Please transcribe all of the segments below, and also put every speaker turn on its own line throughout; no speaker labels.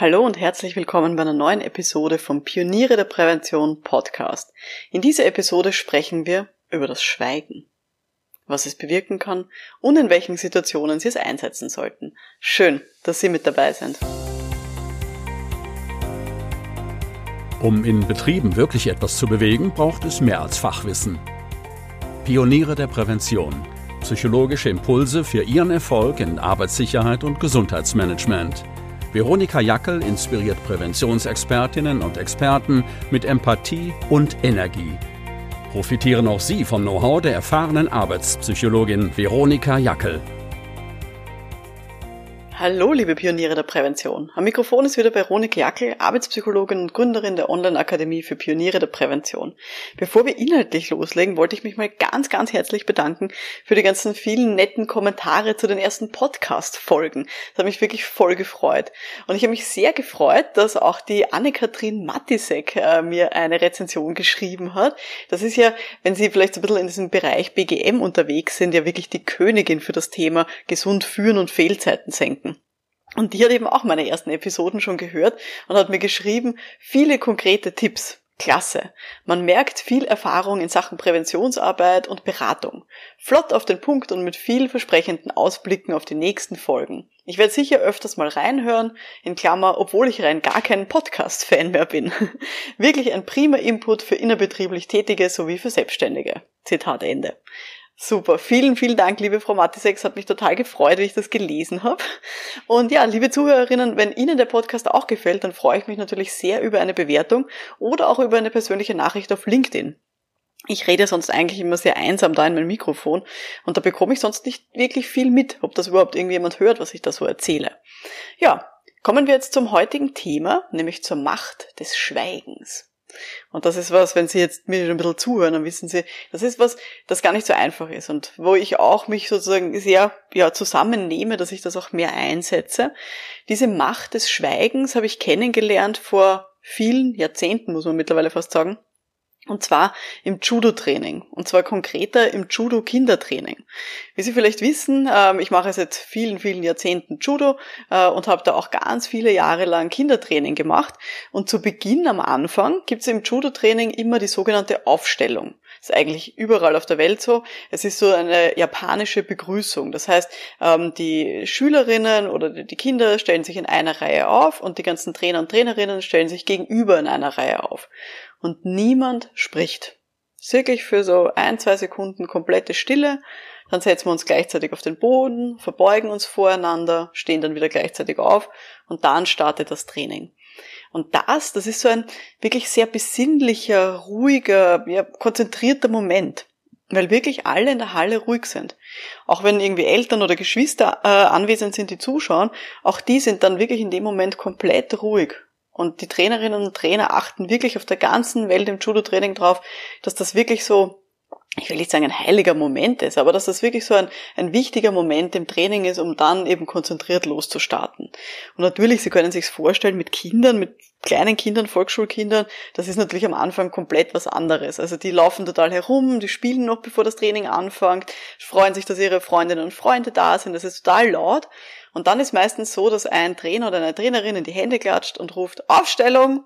Hallo und herzlich willkommen bei einer neuen Episode vom Pioniere der Prävention Podcast. In dieser Episode sprechen wir über das Schweigen, was es bewirken kann und in welchen Situationen Sie es einsetzen sollten. Schön, dass Sie mit dabei sind.
Um in Betrieben wirklich etwas zu bewegen, braucht es mehr als Fachwissen. Pioniere der Prävention. Psychologische Impulse für Ihren Erfolg in Arbeitssicherheit und Gesundheitsmanagement – Veronika Jackel inspiriert Präventionsexpertinnen und Experten mit Empathie und Energie. Profitieren auch Sie vom Know-how der erfahrenen Arbeitspsychologin Veronika Jackel.
Hallo, liebe Pioniere der Prävention. Am Mikrofon ist wieder Veronik Jackel, Arbeitspsychologin und Gründerin der Online-Akademie für Pioniere der Prävention. Bevor wir inhaltlich loslegen, wollte ich mich mal ganz, ganz herzlich bedanken für die ganzen vielen netten Kommentare zu den ersten Podcast-Folgen. Das hat mich wirklich voll gefreut. Und ich habe mich sehr gefreut, dass auch die Anne-Kathrin Matisek äh, mir eine Rezension geschrieben hat. Das ist ja, wenn Sie vielleicht so ein bisschen in diesem Bereich BGM unterwegs sind, ja wirklich die Königin für das Thema gesund führen und Fehlzeiten senken. Und die hat eben auch meine ersten Episoden schon gehört und hat mir geschrieben, viele konkrete Tipps. Klasse. Man merkt viel Erfahrung in Sachen Präventionsarbeit und Beratung. Flott auf den Punkt und mit vielversprechenden Ausblicken auf die nächsten Folgen. Ich werde sicher öfters mal reinhören, in Klammer, obwohl ich rein gar kein Podcast-Fan mehr bin. Wirklich ein prima Input für innerbetrieblich Tätige sowie für Selbstständige. Zitat Ende. Super, vielen, vielen Dank, liebe Frau Matisex. Hat mich total gefreut, wie ich das gelesen habe. Und ja, liebe Zuhörerinnen, wenn Ihnen der Podcast auch gefällt, dann freue ich mich natürlich sehr über eine Bewertung oder auch über eine persönliche Nachricht auf LinkedIn. Ich rede sonst eigentlich immer sehr einsam da in mein Mikrofon und da bekomme ich sonst nicht wirklich viel mit, ob das überhaupt irgendjemand hört, was ich da so erzähle. Ja, kommen wir jetzt zum heutigen Thema, nämlich zur Macht des Schweigens. Und das ist was, wenn Sie jetzt mir ein bisschen zuhören, dann wissen Sie, das ist was, das gar nicht so einfach ist und wo ich auch mich sozusagen sehr ja, zusammennehme, dass ich das auch mehr einsetze. Diese Macht des Schweigens habe ich kennengelernt vor vielen Jahrzehnten, muss man mittlerweile fast sagen. Und zwar im Judo-Training. Und zwar konkreter im Judo-Kindertraining. Wie Sie vielleicht wissen, ähm, ich mache seit vielen, vielen Jahrzehnten Judo äh, und habe da auch ganz viele Jahre lang Kindertraining gemacht. Und zu Beginn am Anfang gibt es im Judo-Training immer die sogenannte Aufstellung. Das ist eigentlich überall auf der Welt so. Es ist so eine japanische Begrüßung. Das heißt, ähm, die Schülerinnen oder die Kinder stellen sich in einer Reihe auf und die ganzen Trainer und Trainerinnen stellen sich gegenüber in einer Reihe auf und niemand spricht. wirklich für so ein, zwei Sekunden komplette Stille, dann setzen wir uns gleichzeitig auf den Boden, verbeugen uns voreinander, stehen dann wieder gleichzeitig auf und dann startet das Training. Und das, das ist so ein wirklich sehr besinnlicher, ruhiger, ja, konzentrierter Moment, weil wirklich alle in der Halle ruhig sind. Auch wenn irgendwie Eltern oder Geschwister äh, anwesend sind, die zuschauen, auch die sind dann wirklich in dem Moment komplett ruhig und die Trainerinnen und Trainer achten wirklich auf der ganzen Welt im Judo-Training drauf, dass das wirklich so, ich will nicht sagen ein heiliger Moment ist, aber dass das wirklich so ein, ein wichtiger Moment im Training ist, um dann eben konzentriert loszustarten. Und natürlich, Sie können sich vorstellen, mit Kindern, mit kleinen Kindern, Volksschulkindern, das ist natürlich am Anfang komplett was anderes. Also die laufen total herum, die spielen noch bevor das Training anfängt, freuen sich, dass ihre Freundinnen und Freunde da sind, das ist total laut. Und dann ist meistens so, dass ein Trainer oder eine Trainerin in die Hände klatscht und ruft Aufstellung.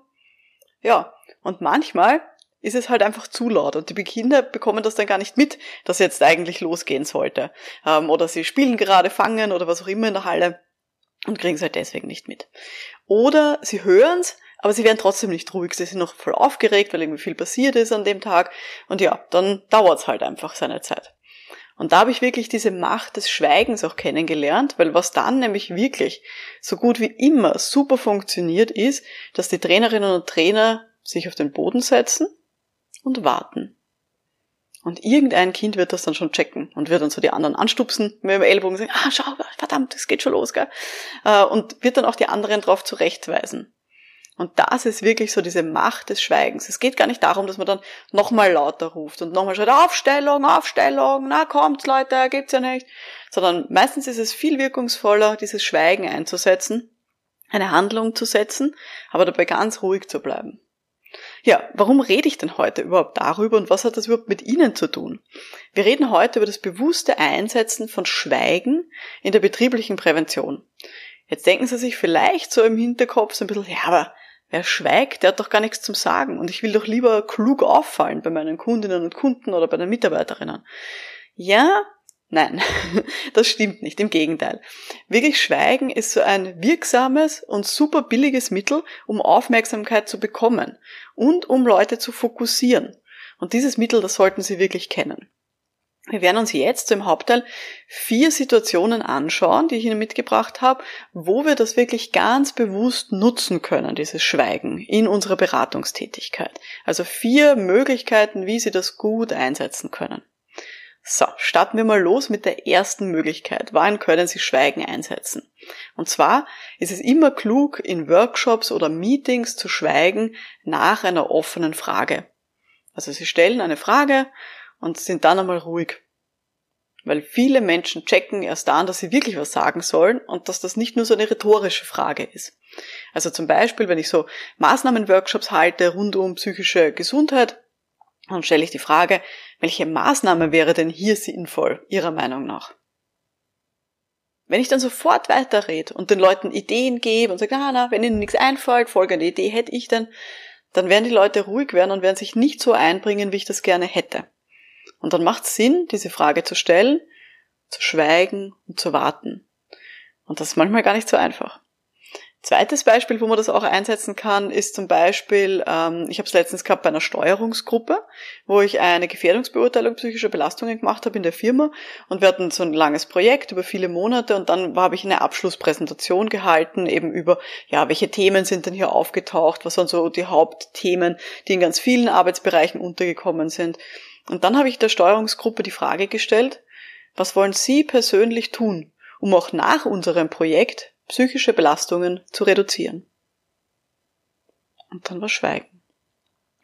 Ja, und manchmal ist es halt einfach zu laut und die Kinder bekommen das dann gar nicht mit, dass jetzt eigentlich losgehen sollte. Ähm, oder sie spielen gerade Fangen oder was auch immer in der Halle und kriegen es halt deswegen nicht mit. Oder sie hören's, aber sie werden trotzdem nicht ruhig. Sie sind noch voll aufgeregt, weil irgendwie viel passiert ist an dem Tag. Und ja, dann dauert's halt einfach seine Zeit. Und da habe ich wirklich diese Macht des Schweigens auch kennengelernt, weil was dann nämlich wirklich so gut wie immer super funktioniert ist, dass die Trainerinnen und Trainer sich auf den Boden setzen und warten. Und irgendein Kind wird das dann schon checken und wird dann so die anderen anstupsen mit dem Ellbogen sagen, ah, schau, verdammt, es geht schon los, gell? Äh, und wird dann auch die anderen darauf zurechtweisen. Und das ist wirklich so diese Macht des Schweigens. Es geht gar nicht darum, dass man dann nochmal lauter ruft und nochmal schreit, Aufstellung, Aufstellung, na kommt Leute, gibt's ja nicht. Sondern meistens ist es viel wirkungsvoller, dieses Schweigen einzusetzen, eine Handlung zu setzen, aber dabei ganz ruhig zu bleiben. Ja, warum rede ich denn heute überhaupt darüber und was hat das überhaupt mit Ihnen zu tun? Wir reden heute über das bewusste Einsetzen von Schweigen in der betrieblichen Prävention. Jetzt denken Sie sich vielleicht so im Hinterkopf so ein bisschen, ja, aber wer schweigt, der hat doch gar nichts zum Sagen und ich will doch lieber klug auffallen bei meinen Kundinnen und Kunden oder bei den Mitarbeiterinnen. Ja, Nein, das stimmt nicht, im Gegenteil. Wirklich Schweigen ist so ein wirksames und super billiges Mittel, um Aufmerksamkeit zu bekommen und um Leute zu fokussieren. Und dieses Mittel, das sollten Sie wirklich kennen. Wir werden uns jetzt im Hauptteil vier Situationen anschauen, die ich Ihnen mitgebracht habe, wo wir das wirklich ganz bewusst nutzen können, dieses Schweigen in unserer Beratungstätigkeit. Also vier Möglichkeiten, wie Sie das gut einsetzen können. So, starten wir mal los mit der ersten Möglichkeit. Wann können Sie Schweigen einsetzen? Und zwar ist es immer klug, in Workshops oder Meetings zu schweigen nach einer offenen Frage. Also Sie stellen eine Frage und sind dann einmal ruhig. Weil viele Menschen checken erst dann, dass sie wirklich was sagen sollen und dass das nicht nur so eine rhetorische Frage ist. Also zum Beispiel, wenn ich so Maßnahmenworkshops halte rund um psychische Gesundheit, dann stelle ich die Frage, welche Maßnahme wäre denn hier sinnvoll, Ihrer Meinung nach? Wenn ich dann sofort weiterrede und den Leuten Ideen gebe und sage, na, na, wenn Ihnen nichts einfällt, folgende Idee hätte ich dann, dann werden die Leute ruhig werden und werden sich nicht so einbringen, wie ich das gerne hätte. Und dann macht es Sinn, diese Frage zu stellen, zu schweigen und zu warten. Und das ist manchmal gar nicht so einfach. Zweites Beispiel, wo man das auch einsetzen kann, ist zum Beispiel, ähm, ich habe es letztens gehabt bei einer Steuerungsgruppe, wo ich eine Gefährdungsbeurteilung psychischer Belastungen gemacht habe in der Firma und wir hatten so ein langes Projekt über viele Monate und dann habe ich eine Abschlusspräsentation gehalten, eben über, ja, welche Themen sind denn hier aufgetaucht, was waren so die Hauptthemen, die in ganz vielen Arbeitsbereichen untergekommen sind. Und dann habe ich der Steuerungsgruppe die Frage gestellt, was wollen Sie persönlich tun, um auch nach unserem Projekt psychische Belastungen zu reduzieren. Und dann war Schweigen.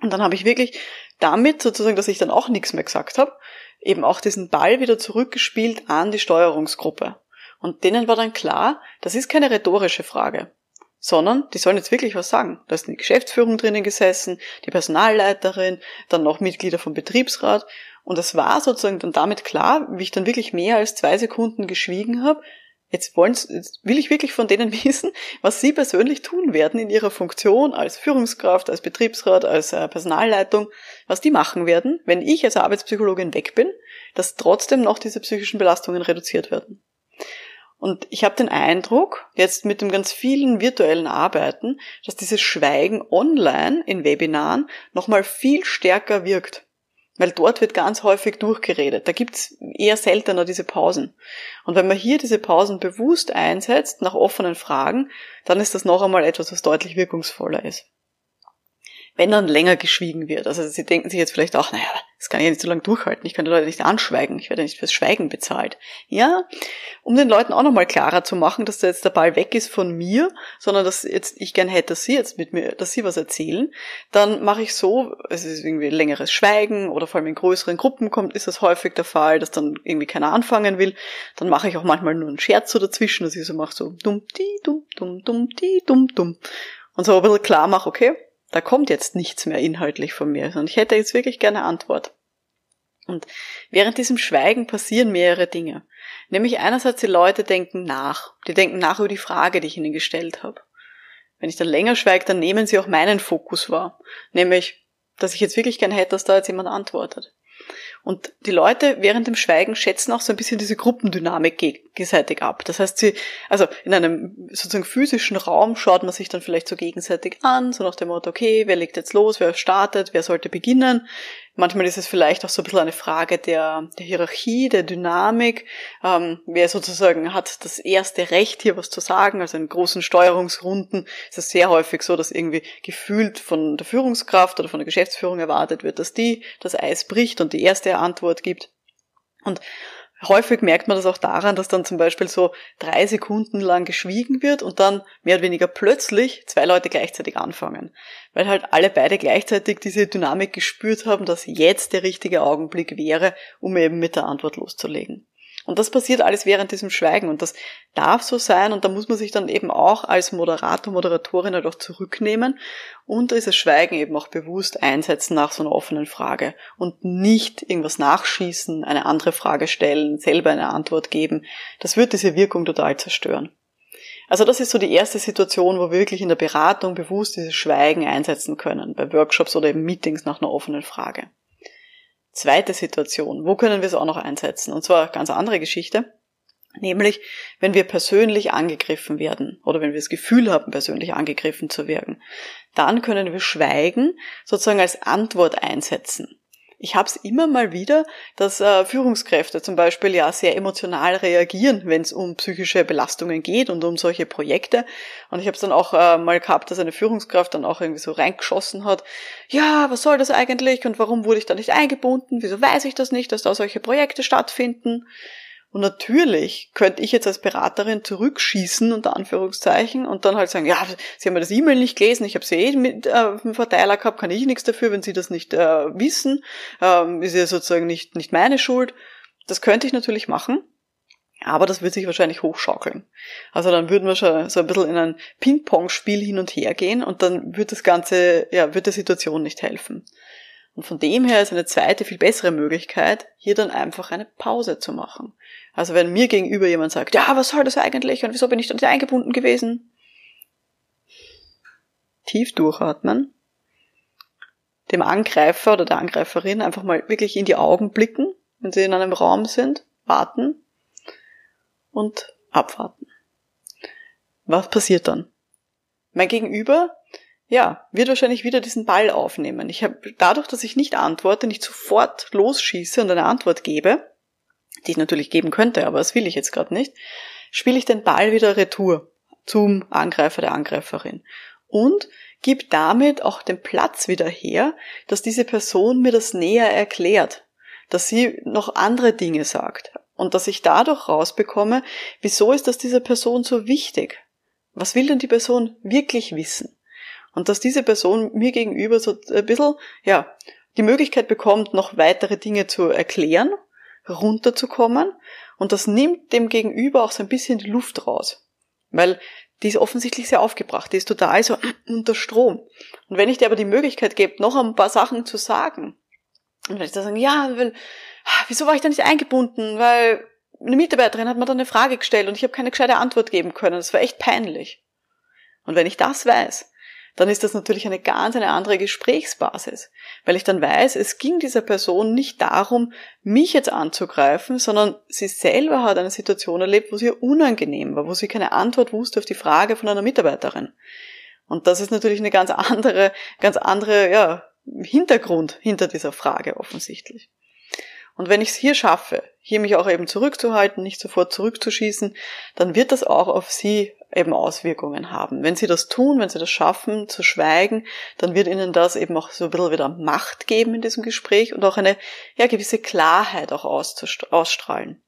Und dann habe ich wirklich damit, sozusagen, dass ich dann auch nichts mehr gesagt habe, eben auch diesen Ball wieder zurückgespielt an die Steuerungsgruppe. Und denen war dann klar, das ist keine rhetorische Frage, sondern die sollen jetzt wirklich was sagen. Da ist die Geschäftsführung drinnen gesessen, die Personalleiterin, dann noch Mitglieder vom Betriebsrat. Und es war sozusagen dann damit klar, wie ich dann wirklich mehr als zwei Sekunden geschwiegen habe, Jetzt, wollen, jetzt will ich wirklich von denen wissen, was sie persönlich tun werden in ihrer Funktion als Führungskraft, als Betriebsrat, als äh, Personalleitung, was die machen werden, wenn ich als Arbeitspsychologin weg bin, dass trotzdem noch diese psychischen Belastungen reduziert werden. Und ich habe den Eindruck, jetzt mit dem ganz vielen virtuellen Arbeiten, dass dieses Schweigen online in Webinaren nochmal viel stärker wirkt. Weil dort wird ganz häufig durchgeredet. Da gibt's eher seltener diese Pausen. Und wenn man hier diese Pausen bewusst einsetzt, nach offenen Fragen, dann ist das noch einmal etwas, was deutlich wirkungsvoller ist wenn dann länger geschwiegen wird. Also sie denken sich jetzt vielleicht auch, naja, das kann ich ja nicht so lange durchhalten, ich kann die Leute nicht anschweigen, ich werde nicht fürs Schweigen bezahlt. Ja, um den Leuten auch nochmal klarer zu machen, dass da jetzt der Ball weg ist von mir, sondern dass jetzt ich gern hätte, dass sie jetzt mit mir, dass sie was erzählen, dann mache ich so, es ist irgendwie längeres Schweigen oder vor allem in größeren Gruppen kommt, ist das häufig der Fall, dass dann irgendwie keiner anfangen will, dann mache ich auch manchmal nur einen Scherz so dazwischen, dass ich so mache so dumm, die, dumm, dumm, dumm, die, dumm, dumm. Und so ein bisschen klar mache, okay, da kommt jetzt nichts mehr inhaltlich von mir, sondern ich hätte jetzt wirklich gerne Antwort. Und während diesem Schweigen passieren mehrere Dinge. Nämlich einerseits die Leute denken nach. Die denken nach über die Frage, die ich ihnen gestellt habe. Wenn ich dann länger schweige, dann nehmen sie auch meinen Fokus wahr. Nämlich, dass ich jetzt wirklich gern hätte, dass da jetzt jemand antwortet. Und die Leute während dem Schweigen schätzen auch so ein bisschen diese Gruppendynamik gegenseitig ab. Das heißt, sie, also in einem sozusagen physischen Raum schaut man sich dann vielleicht so gegenseitig an, so nach dem Motto, okay, wer legt jetzt los, wer startet, wer sollte beginnen. Manchmal ist es vielleicht auch so ein bisschen eine Frage der, der Hierarchie, der Dynamik. Ähm, wer sozusagen hat das erste Recht, hier was zu sagen. Also in großen Steuerungsrunden ist es sehr häufig so, dass irgendwie gefühlt von der Führungskraft oder von der Geschäftsführung erwartet wird, dass die das Eis bricht und die erste Antwort gibt. Und Häufig merkt man das auch daran, dass dann zum Beispiel so drei Sekunden lang geschwiegen wird und dann mehr oder weniger plötzlich zwei Leute gleichzeitig anfangen. Weil halt alle beide gleichzeitig diese Dynamik gespürt haben, dass jetzt der richtige Augenblick wäre, um eben mit der Antwort loszulegen. Und das passiert alles während diesem Schweigen und das darf so sein und da muss man sich dann eben auch als Moderator, Moderatorin halt auch zurücknehmen und dieses Schweigen eben auch bewusst einsetzen nach so einer offenen Frage und nicht irgendwas nachschießen, eine andere Frage stellen, selber eine Antwort geben. Das wird diese Wirkung total zerstören. Also das ist so die erste Situation, wo wir wirklich in der Beratung bewusst dieses Schweigen einsetzen können, bei Workshops oder eben Meetings nach einer offenen Frage. Zweite Situation, wo können wir es auch noch einsetzen? Und zwar ganz andere Geschichte. Nämlich, wenn wir persönlich angegriffen werden oder wenn wir das Gefühl haben, persönlich angegriffen zu werden, dann können wir Schweigen sozusagen als Antwort einsetzen. Ich habe es immer mal wieder, dass äh, Führungskräfte zum Beispiel ja sehr emotional reagieren, wenn es um psychische Belastungen geht und um solche Projekte. Und ich habe es dann auch äh, mal gehabt, dass eine Führungskraft dann auch irgendwie so reingeschossen hat. Ja, was soll das eigentlich und warum wurde ich da nicht eingebunden? Wieso weiß ich das nicht, dass da solche Projekte stattfinden? Und natürlich könnte ich jetzt als Beraterin zurückschießen, unter Anführungszeichen, und dann halt sagen, ja, Sie haben ja das E-Mail nicht gelesen, ich habe sie eh mit äh, dem Verteiler gehabt, kann ich nichts dafür, wenn Sie das nicht äh, wissen, ähm, ist ja sozusagen nicht, nicht meine Schuld. Das könnte ich natürlich machen, aber das wird sich wahrscheinlich hochschaukeln. Also dann würden wir schon so ein bisschen in ein Ping-Pong-Spiel hin und her gehen und dann wird das Ganze, ja, wird der Situation nicht helfen. Und von dem her ist eine zweite, viel bessere Möglichkeit, hier dann einfach eine Pause zu machen. Also wenn mir gegenüber jemand sagt, ja, was soll das eigentlich und wieso bin ich da nicht eingebunden gewesen? Tief durchatmen. Dem Angreifer oder der Angreiferin einfach mal wirklich in die Augen blicken, wenn sie in einem Raum sind, warten und abwarten. Was passiert dann? Mein Gegenüber ja, wird wahrscheinlich wieder diesen Ball aufnehmen. Ich habe dadurch, dass ich nicht antworte, nicht sofort losschieße und eine Antwort gebe, die ich natürlich geben könnte, aber das will ich jetzt gerade nicht, spiele ich den Ball wieder retour zum Angreifer der Angreiferin und gib damit auch den Platz wieder her, dass diese Person mir das näher erklärt, dass sie noch andere Dinge sagt und dass ich dadurch rausbekomme, wieso ist das dieser Person so wichtig? Was will denn die Person wirklich wissen? Und dass diese Person mir gegenüber so ein bisschen, ja, die Möglichkeit bekommt, noch weitere Dinge zu erklären, runterzukommen. Und das nimmt dem Gegenüber auch so ein bisschen die Luft raus. Weil die ist offensichtlich sehr aufgebracht, die ist total so unter Strom. Und wenn ich dir aber die Möglichkeit gebe, noch ein paar Sachen zu sagen, und wenn ich da sagen, ja, weil, wieso war ich da nicht eingebunden? Weil eine Mitarbeiterin hat mir dann eine Frage gestellt und ich habe keine gescheite Antwort geben können. Das war echt peinlich. Und wenn ich das weiß, dann ist das natürlich eine ganz eine andere Gesprächsbasis, weil ich dann weiß, es ging dieser Person nicht darum, mich jetzt anzugreifen, sondern sie selber hat eine Situation erlebt, wo sie unangenehm war, wo sie keine Antwort wusste auf die Frage von einer Mitarbeiterin. Und das ist natürlich eine ganz andere, ganz andere, ja, Hintergrund hinter dieser Frage offensichtlich. Und wenn ich es hier schaffe, hier mich auch eben zurückzuhalten, nicht sofort zurückzuschießen, dann wird das auch auf sie eben Auswirkungen haben. Wenn sie das tun, wenn sie das schaffen, zu schweigen, dann wird ihnen das eben auch so ein bisschen wieder Macht geben in diesem Gespräch und auch eine ja, gewisse Klarheit auch ausstrahlen.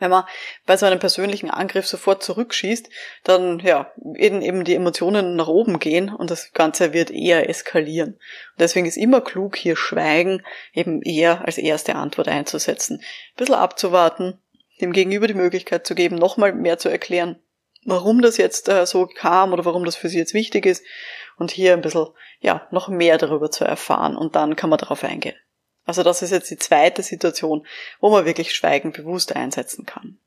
Wenn man bei so einem persönlichen Angriff sofort zurückschießt, dann ja, eben, eben die Emotionen nach oben gehen und das Ganze wird eher eskalieren. Und deswegen ist immer klug, hier Schweigen eben eher als erste Antwort einzusetzen. Ein bisschen abzuwarten, dem Gegenüber die Möglichkeit zu geben, nochmal mehr zu erklären, warum das jetzt äh, so kam oder warum das für sie jetzt wichtig ist und hier ein bisschen, ja, noch mehr darüber zu erfahren und dann kann man darauf eingehen. Also das ist jetzt die zweite Situation, wo man wirklich Schweigen bewusst einsetzen kann.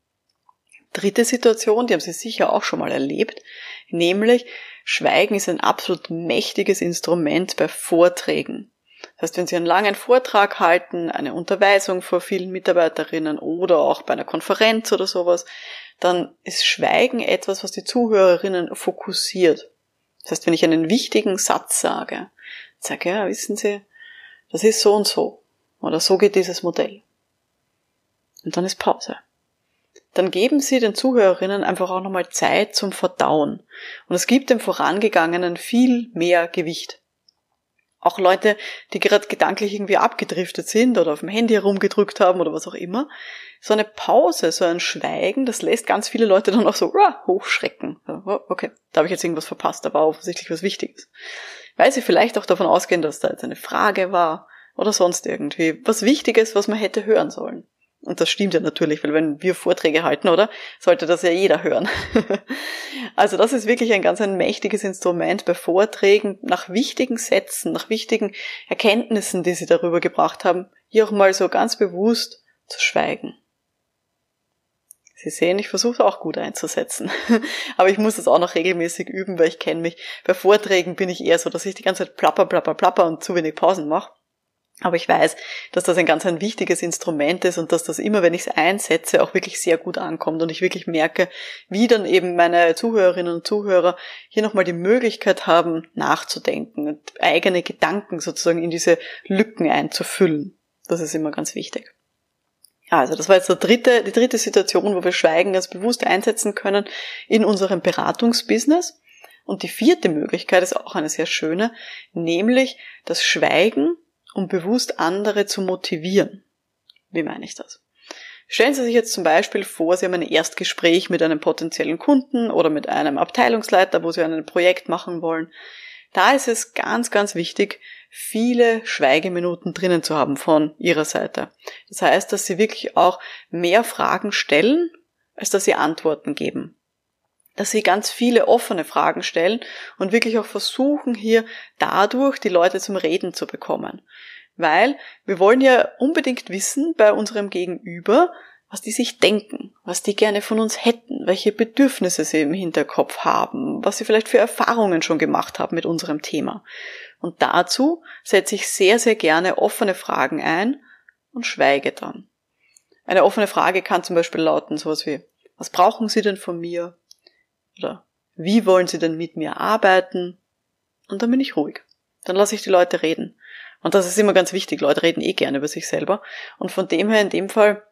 Dritte Situation, die haben Sie sicher auch schon mal erlebt, nämlich Schweigen ist ein absolut mächtiges Instrument bei Vorträgen. Das heißt, wenn Sie einen langen Vortrag halten, eine Unterweisung vor vielen Mitarbeiterinnen oder auch bei einer Konferenz oder sowas, dann ist Schweigen etwas, was die Zuhörerinnen fokussiert. Das heißt, wenn ich einen wichtigen Satz sage, sage, ja, wissen Sie, das ist so und so. Oder so geht dieses Modell. Und dann ist Pause. Dann geben Sie den Zuhörerinnen einfach auch nochmal Zeit zum Verdauen. Und es gibt dem Vorangegangenen viel mehr Gewicht. Auch Leute, die gerade gedanklich irgendwie abgedriftet sind oder auf dem Handy herumgedrückt haben oder was auch immer. So eine Pause, so ein Schweigen, das lässt ganz viele Leute dann auch so uh, hochschrecken. Okay, da habe ich jetzt irgendwas verpasst, war offensichtlich was Wichtiges. Weil sie vielleicht auch davon ausgehen, dass da jetzt eine Frage war oder sonst irgendwie. Was Wichtiges, was man hätte hören sollen. Und das stimmt ja natürlich, weil wenn wir Vorträge halten, oder? Sollte das ja jeder hören. also das ist wirklich ein ganz ein mächtiges Instrument bei Vorträgen nach wichtigen Sätzen, nach wichtigen Erkenntnissen, die sie darüber gebracht haben, hier auch mal so ganz bewusst zu schweigen. Sie sehen, ich versuche auch gut einzusetzen. Aber ich muss das auch noch regelmäßig üben, weil ich kenne mich. Bei Vorträgen bin ich eher so, dass ich die ganze Zeit plapper, plapper, plapper und zu wenig Pausen mache. Aber ich weiß, dass das ein ganz ein wichtiges Instrument ist und dass das immer, wenn ich es einsetze, auch wirklich sehr gut ankommt und ich wirklich merke, wie dann eben meine Zuhörerinnen und Zuhörer hier nochmal die Möglichkeit haben, nachzudenken und eigene Gedanken sozusagen in diese Lücken einzufüllen. Das ist immer ganz wichtig. Also das war jetzt der dritte, die dritte Situation, wo wir Schweigen ganz bewusst einsetzen können in unserem Beratungsbusiness. Und die vierte Möglichkeit ist auch eine sehr schöne, nämlich das Schweigen um bewusst andere zu motivieren. Wie meine ich das? Stellen Sie sich jetzt zum Beispiel vor, Sie haben ein Erstgespräch mit einem potenziellen Kunden oder mit einem Abteilungsleiter, wo Sie ein Projekt machen wollen. Da ist es ganz, ganz wichtig, viele Schweigeminuten drinnen zu haben von Ihrer Seite. Das heißt, dass Sie wirklich auch mehr Fragen stellen, als dass Sie Antworten geben dass sie ganz viele offene Fragen stellen und wirklich auch versuchen, hier dadurch die Leute zum Reden zu bekommen. Weil wir wollen ja unbedingt wissen bei unserem Gegenüber, was die sich denken, was die gerne von uns hätten, welche Bedürfnisse sie im Hinterkopf haben, was sie vielleicht für Erfahrungen schon gemacht haben mit unserem Thema. Und dazu setze ich sehr, sehr gerne offene Fragen ein und schweige dann. Eine offene Frage kann zum Beispiel lauten sowas wie, was brauchen Sie denn von mir? Oder wie wollen Sie denn mit mir arbeiten? Und dann bin ich ruhig. Dann lasse ich die Leute reden. Und das ist immer ganz wichtig. Leute reden eh gerne über sich selber. Und von dem her, in dem Fall,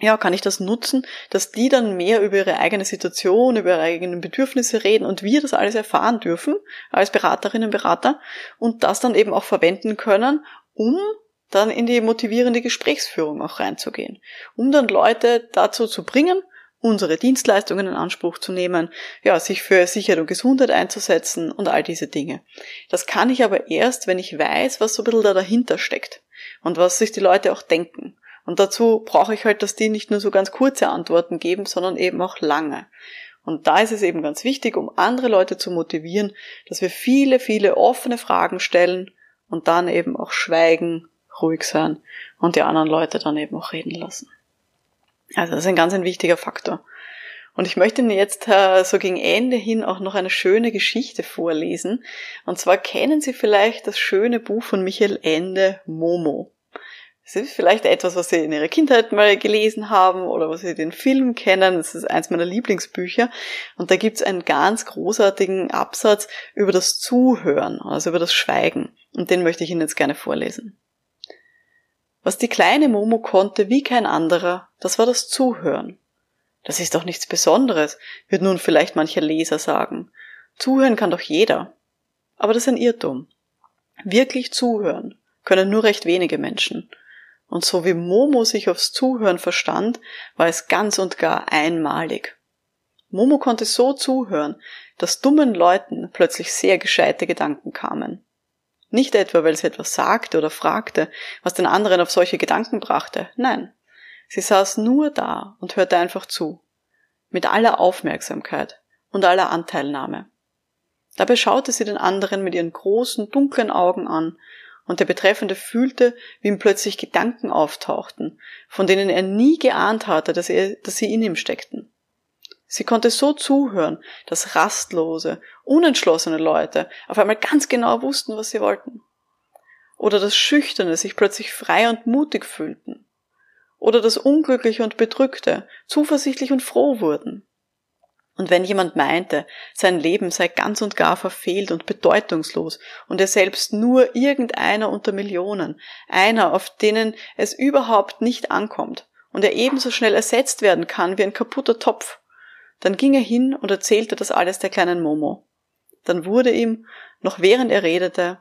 ja, kann ich das nutzen, dass die dann mehr über ihre eigene Situation, über ihre eigenen Bedürfnisse reden und wir das alles erfahren dürfen als Beraterinnen und Berater und das dann eben auch verwenden können, um dann in die motivierende Gesprächsführung auch reinzugehen, um dann Leute dazu zu bringen, unsere Dienstleistungen in Anspruch zu nehmen, ja, sich für Sicherheit und Gesundheit einzusetzen und all diese Dinge. Das kann ich aber erst, wenn ich weiß, was so ein bisschen da dahinter steckt und was sich die Leute auch denken. Und dazu brauche ich halt, dass die nicht nur so ganz kurze Antworten geben, sondern eben auch lange. Und da ist es eben ganz wichtig, um andere Leute zu motivieren, dass wir viele, viele offene Fragen stellen und dann eben auch schweigen, ruhig sein und die anderen Leute dann eben auch reden lassen. Also das ist ein ganz ein wichtiger Faktor. Und ich möchte Ihnen jetzt äh, so gegen Ende hin auch noch eine schöne Geschichte vorlesen. Und zwar kennen Sie vielleicht das schöne Buch von Michael Ende, Momo. Es ist vielleicht etwas, was Sie in Ihrer Kindheit mal gelesen haben oder was Sie den Film kennen. Das ist eins meiner Lieblingsbücher. Und da gibt es einen ganz großartigen Absatz über das Zuhören, also über das Schweigen. Und den möchte ich Ihnen jetzt gerne vorlesen. Was die kleine Momo konnte wie kein anderer, das war das Zuhören. Das ist doch nichts Besonderes, wird nun vielleicht mancher Leser sagen. Zuhören kann doch jeder. Aber das ist ein Irrtum. Wirklich zuhören können nur recht wenige Menschen. Und so wie Momo sich aufs Zuhören verstand, war es ganz und gar einmalig. Momo konnte so zuhören, dass dummen Leuten plötzlich sehr gescheite Gedanken kamen. Nicht etwa, weil sie etwas sagte oder fragte, was den anderen auf solche Gedanken brachte. Nein. Sie saß nur da und hörte einfach zu. Mit aller Aufmerksamkeit und aller Anteilnahme. Dabei schaute sie den anderen mit ihren großen, dunklen Augen an, und der Betreffende fühlte, wie ihm plötzlich Gedanken auftauchten, von denen er nie geahnt hatte, dass, er, dass sie in ihm steckten. Sie konnte so zuhören, dass rastlose, unentschlossene Leute auf einmal ganz genau wussten, was sie wollten. Oder dass Schüchterne sich plötzlich frei und mutig fühlten. Oder dass Unglückliche und Bedrückte zuversichtlich und froh wurden. Und wenn jemand meinte, sein Leben sei ganz und gar verfehlt und bedeutungslos und er selbst nur irgendeiner unter Millionen, einer, auf denen es überhaupt nicht ankommt und er ebenso schnell ersetzt werden kann wie ein kaputter Topf, dann ging er hin und erzählte das alles der kleinen Momo. Dann wurde ihm, noch während er redete,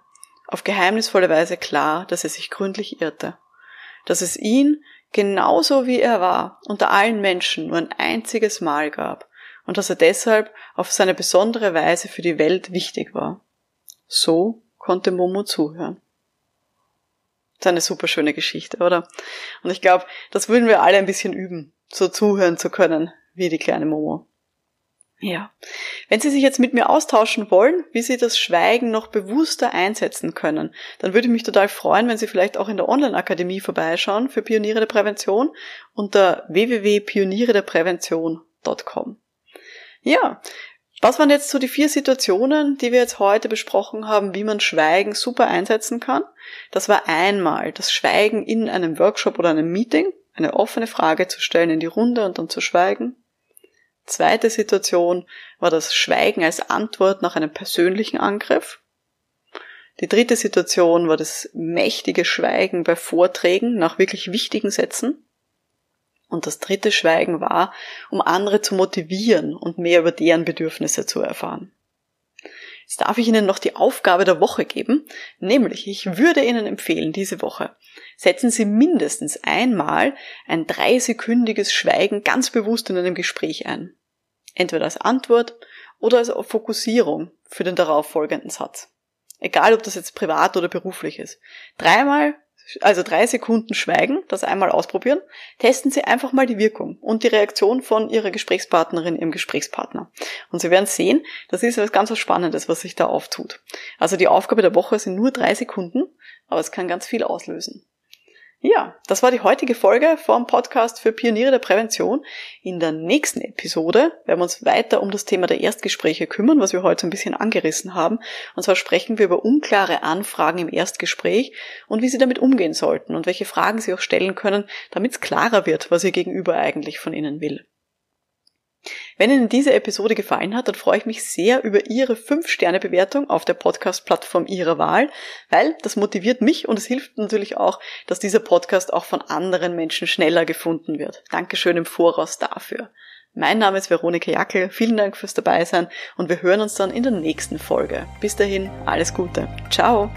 auf geheimnisvolle Weise klar, dass er sich gründlich irrte. Dass es ihn, genauso wie er war, unter allen Menschen nur ein einziges Mal gab und dass er deshalb auf seine besondere Weise für die Welt wichtig war. So konnte Momo zuhören. Das ist eine super schöne Geschichte, oder? Und ich glaube, das würden wir alle ein bisschen üben, so zuhören zu können, wie die kleine Momo. Ja. Wenn Sie sich jetzt mit mir austauschen wollen, wie Sie das Schweigen noch bewusster einsetzen können, dann würde ich mich total freuen, wenn Sie vielleicht auch in der Online-Akademie vorbeischauen für Pioniere der Prävention unter www.pionierederprävention.com. Ja. Was waren jetzt so die vier Situationen, die wir jetzt heute besprochen haben, wie man Schweigen super einsetzen kann? Das war einmal das Schweigen in einem Workshop oder einem Meeting, eine offene Frage zu stellen in die Runde und dann zu schweigen. Zweite Situation war das Schweigen als Antwort nach einem persönlichen Angriff. Die dritte Situation war das mächtige Schweigen bei Vorträgen nach wirklich wichtigen Sätzen. Und das dritte Schweigen war, um andere zu motivieren und mehr über deren Bedürfnisse zu erfahren. Jetzt darf ich Ihnen noch die Aufgabe der Woche geben, nämlich ich würde Ihnen empfehlen, diese Woche setzen Sie mindestens einmal ein dreisekündiges Schweigen ganz bewusst in einem Gespräch ein. Entweder als Antwort oder als Fokussierung für den darauffolgenden Satz. Egal, ob das jetzt privat oder beruflich ist. Dreimal also drei Sekunden Schweigen, das einmal ausprobieren. Testen Sie einfach mal die Wirkung und die Reaktion von Ihrer Gesprächspartnerin, Ihrem Gesprächspartner. Und Sie werden sehen, das ist was ganz Spannendes, was sich da auftut. Also die Aufgabe der Woche sind nur drei Sekunden, aber es kann ganz viel auslösen. Ja, das war die heutige Folge vom Podcast für Pioniere der Prävention. In der nächsten Episode werden wir uns weiter um das Thema der Erstgespräche kümmern, was wir heute ein bisschen angerissen haben. Und zwar sprechen wir über unklare Anfragen im Erstgespräch und wie Sie damit umgehen sollten und welche Fragen Sie auch stellen können, damit es klarer wird, was Ihr Gegenüber eigentlich von Ihnen will. Wenn Ihnen diese Episode gefallen hat, dann freue ich mich sehr über Ihre 5-Sterne-Bewertung auf der Podcast-Plattform Ihrer Wahl, weil das motiviert mich und es hilft natürlich auch, dass dieser Podcast auch von anderen Menschen schneller gefunden wird. Dankeschön im Voraus dafür. Mein Name ist Veronika Jackel, vielen Dank fürs Dabeisein und wir hören uns dann in der nächsten Folge. Bis dahin, alles Gute. Ciao!